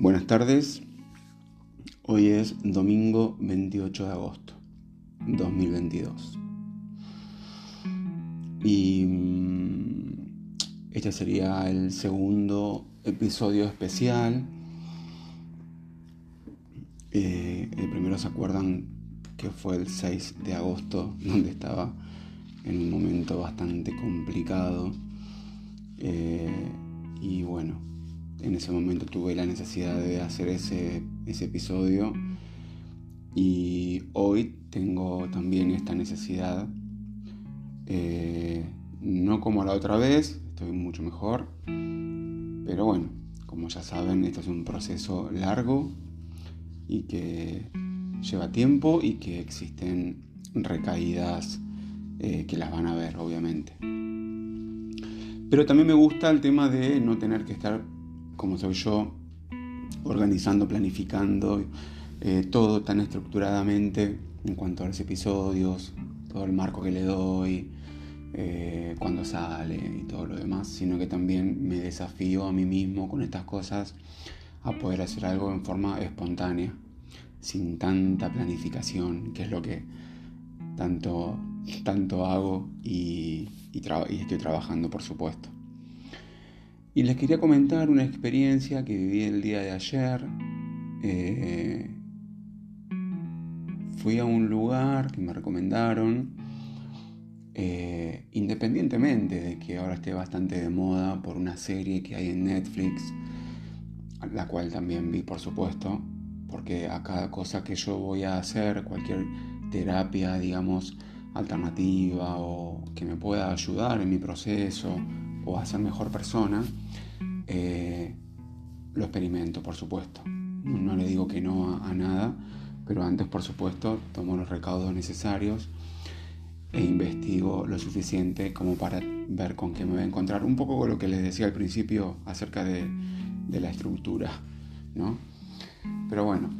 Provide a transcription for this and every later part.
Buenas tardes, hoy es domingo 28 de agosto 2022 y mm, este sería el segundo episodio especial. Eh, el primero se acuerdan que fue el 6 de agosto donde estaba en un momento bastante complicado eh, y bueno en ese momento tuve la necesidad de hacer ese, episodio y hoy tengo también esta necesidad, eh, no como la otra vez, estoy mucho mejor, pero bueno, como ya saben, esto es un proceso largo y que lleva tiempo y que existen recaídas eh, que las van a ver, obviamente. Pero también me gusta el tema de no tener que estar como soy yo, organizando, planificando eh, todo tan estructuradamente en cuanto a los episodios, todo el marco que le doy, eh, cuando sale y todo lo demás, sino que también me desafío a mí mismo con estas cosas a poder hacer algo en forma espontánea, sin tanta planificación, que es lo que tanto, tanto hago y, y estoy trabajando, por supuesto. Y les quería comentar una experiencia que viví el día de ayer. Eh, fui a un lugar que me recomendaron, eh, independientemente de que ahora esté bastante de moda por una serie que hay en Netflix, la cual también vi por supuesto, porque a cada cosa que yo voy a hacer, cualquier terapia, digamos, alternativa o que me pueda ayudar en mi proceso o a ser mejor persona, eh, lo experimento, por supuesto. No, le digo que no a, nada, pero antes, por supuesto, tomo los recaudos necesarios e investigo lo suficiente como para ver con qué me voy a encontrar. Un poco con lo que les decía al principio acerca de, la estructura, ¿no? Pero bueno,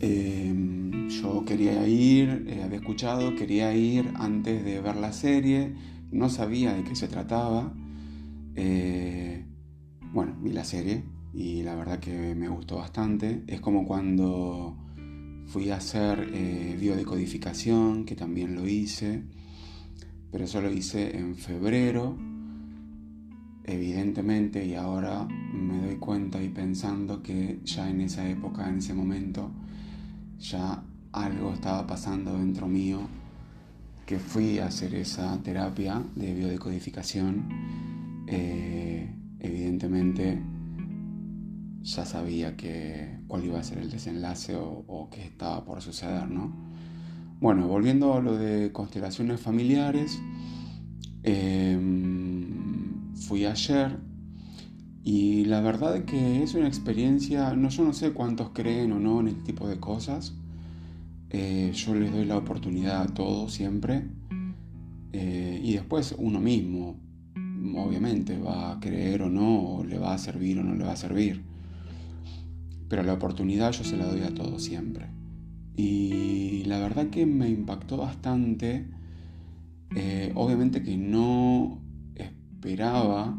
em, yo quería ir, eh, había escuchado, quería ir antes de ver la serie, no sabía de qué se trataba. Eh, bueno, vi la serie y la verdad que me gustó bastante. Es como cuando fui a hacer eh, biodecodificación, que también lo hice, pero eso lo hice en febrero, evidentemente, y ahora me doy cuenta y pensando que ya en esa época, en ese momento, ya algo estaba pasando dentro mío que fui a hacer esa terapia de biodecodificación, eh, evidentemente ya sabía que, cuál iba a ser el desenlace o, qué estaba por suceder, ¿no? Bueno, volviendo a lo de constelaciones familiares, em, fui ayer y la verdad es que es una experiencia, no, yo no sé cuántos creen o no en este tipo de cosas, eh, yo les doy la oportunidad a todos siempre. Eh, y después uno mismo, obviamente, va a creer o no, le va a servir o no le va a servir. Pero la oportunidad yo se la doy a todos siempre. Y la verdad que me impactó bastante. Eh, obviamente que no esperaba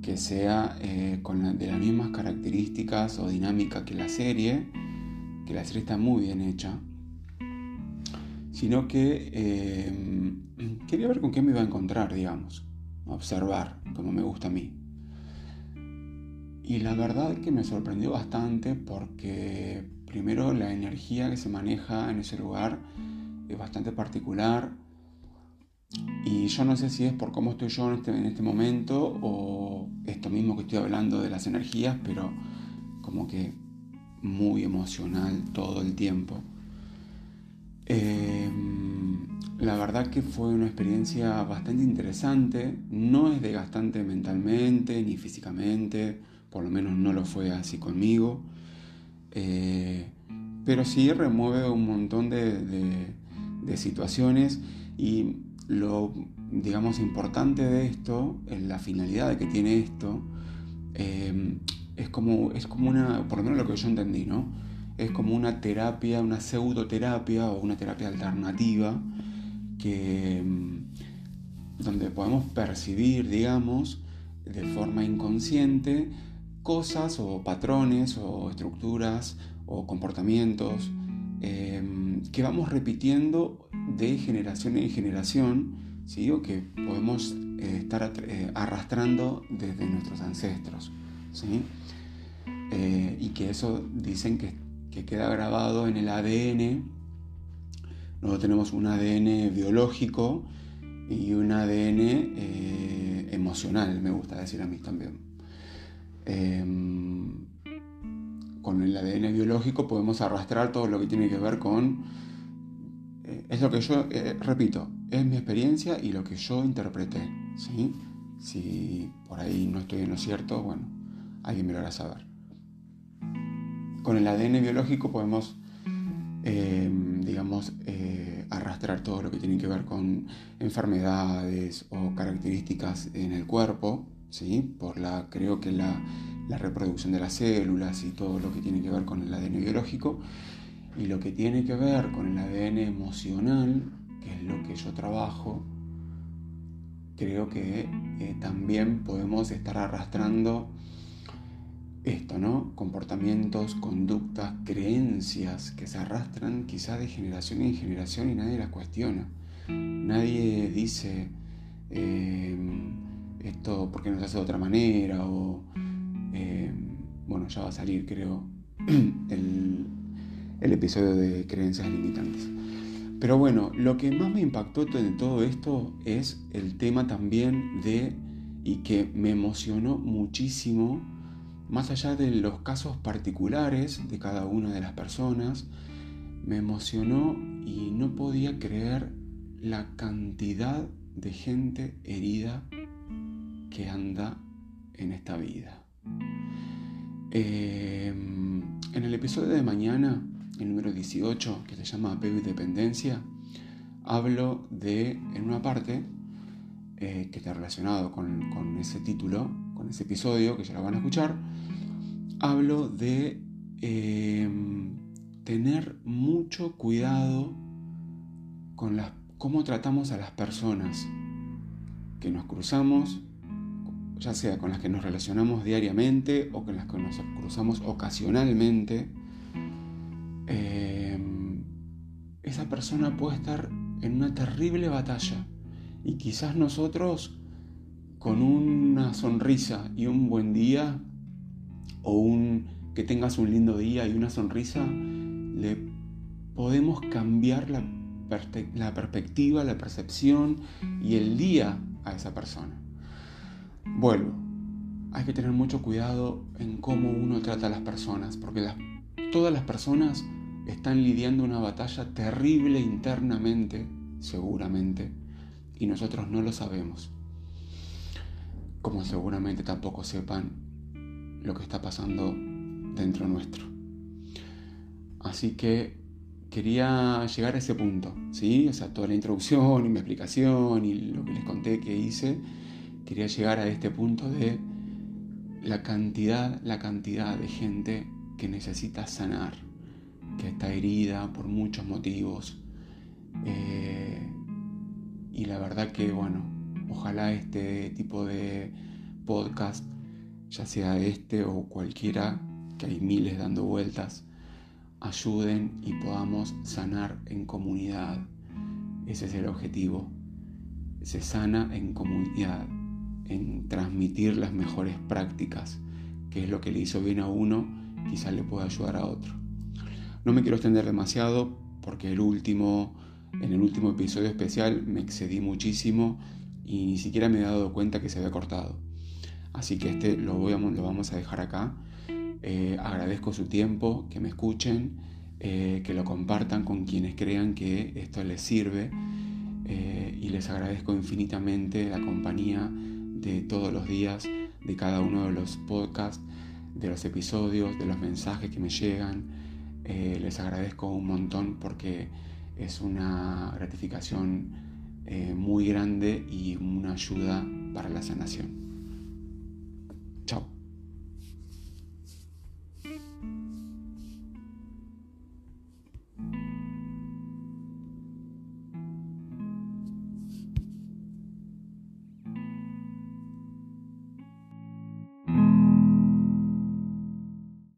que sea con de las mismas características o dinámica que la serie, que la serie está muy bien hecha sino que em, quería ver con qué me iba a encontrar, digamos, observar, como me gusta a mí. Y la verdad que me sorprendió bastante porque primero la energía que se maneja en ese lugar es bastante particular y yo no sé si es por cómo estoy yo en este, este momento o esto mismo que estoy hablando de las energías, pero como que muy emocional todo el tiempo. Em, la verdad que fue una experiencia bastante interesante, no es desgastante mentalmente ni físicamente, por lo menos no lo fue así conmigo, eh, pero sí remueve un montón de, situaciones y lo, digamos, importante de esto, la finalidad que tiene esto, em, es, como, es como una, por lo menos lo que yo entendí, ¿no? es como una terapia, una pseudoterapia o una terapia alternativa que, mm, donde podemos percibir, digamos, de forma inconsciente cosas o patrones o estructuras o comportamientos em, que vamos repitiendo de generación en generación, ¿sí? o que podemos eh, estar eh, arrastrando desde nuestros ancestros. ¿sí? Eh, y que eso dicen que, que, queda grabado en el ADN. Nosotros tenemos un ADN biológico y un ADN emocional, me gusta decir a mí también. Em, con el ADN biológico podemos arrastrar todo lo que tiene que ver con... Eh, es lo que yo, eh, repito, es mi experiencia y lo que yo interpreté. ¿sí? Si por ahí no estoy en lo cierto, bueno, alguien me lo hará saber. Con el ADN biológico podemos, em, digamos, eh, arrastrar todo lo que tiene que ver con enfermedades o características en el cuerpo, ¿sí? Por la, creo que la, reproducción de las células y todo lo que tiene que ver con el ADN biológico. Y lo que tiene que ver con el ADN emocional, que es lo que yo trabajo, creo que eh, también podemos estar arrastrando esto, ¿no? Comportamientos, conductas, creencias que se arrastran quizás de generación en generación y nadie las cuestiona. Nadie dice, eh, esto porque no se hace de otra manera o eh, bueno ya va a salir creo el, episodio de creencias limitantes pero bueno lo que más me impactó de todo esto es el tema también de y que me emocionó muchísimo más allá de los casos particulares de cada una de las personas me emocionó y no podía creer la cantidad de gente herida que anda en esta vida. Em, en el episodio de mañana, el número 18, que se llama Apego y Dependencia, hablo de, en una parte, eh, que está relacionado con, ese título, con ese episodio, que ya lo van a escuchar, hablo de em, tener mucho cuidado con las, cómo tratamos a las personas que nos cruzamos ya sea con las que nos relacionamos diariamente o con las que nos cruzamos ocasionalmente, eh, esa persona puede estar en una terrible batalla y quizás nosotros con una sonrisa y un buen día o un que tengas un lindo día y una sonrisa le podemos cambiar la, la perspectiva, la percepción y el día a esa persona. Vuelvo. Hay que tener mucho cuidado en cómo uno trata a las personas, porque todas las personas están lidiando una batalla terrible internamente, seguramente, y nosotros no lo sabemos. Como seguramente tampoco sepan lo que está pasando dentro nuestro. Así que quería llegar a ese punto, ¿sí? O sea, toda la introducción y mi explicación y lo que les conté que hice quería llegar a este punto de la cantidad, la cantidad de gente que necesita sanar, que está herida por muchos motivos. Eh, y la verdad que, bueno, ojalá este tipo de podcast, ya sea este o cualquiera, que hay miles dando vueltas, ayuden y podamos sanar en comunidad. Ese es el objetivo. Se sana en comunidad en transmitir las mejores prácticas, que es lo que le hizo bien a uno, quizás le pueda ayudar a otro. No me quiero extender demasiado porque el último, en el último episodio especial me excedí muchísimo y ni siquiera me he dado cuenta que se había cortado. Así que este lo, voy a, lo vamos a dejar acá. Eh, agradezco su tiempo, que me escuchen, eh, que lo compartan con quienes crean que esto les sirve eh, y les agradezco infinitamente la compañía de todos los días, de cada uno de los podcasts, de los episodios, de los mensajes que me llegan. Les agradezco un montón porque es una gratificación eh, muy grande y una ayuda para la sanación.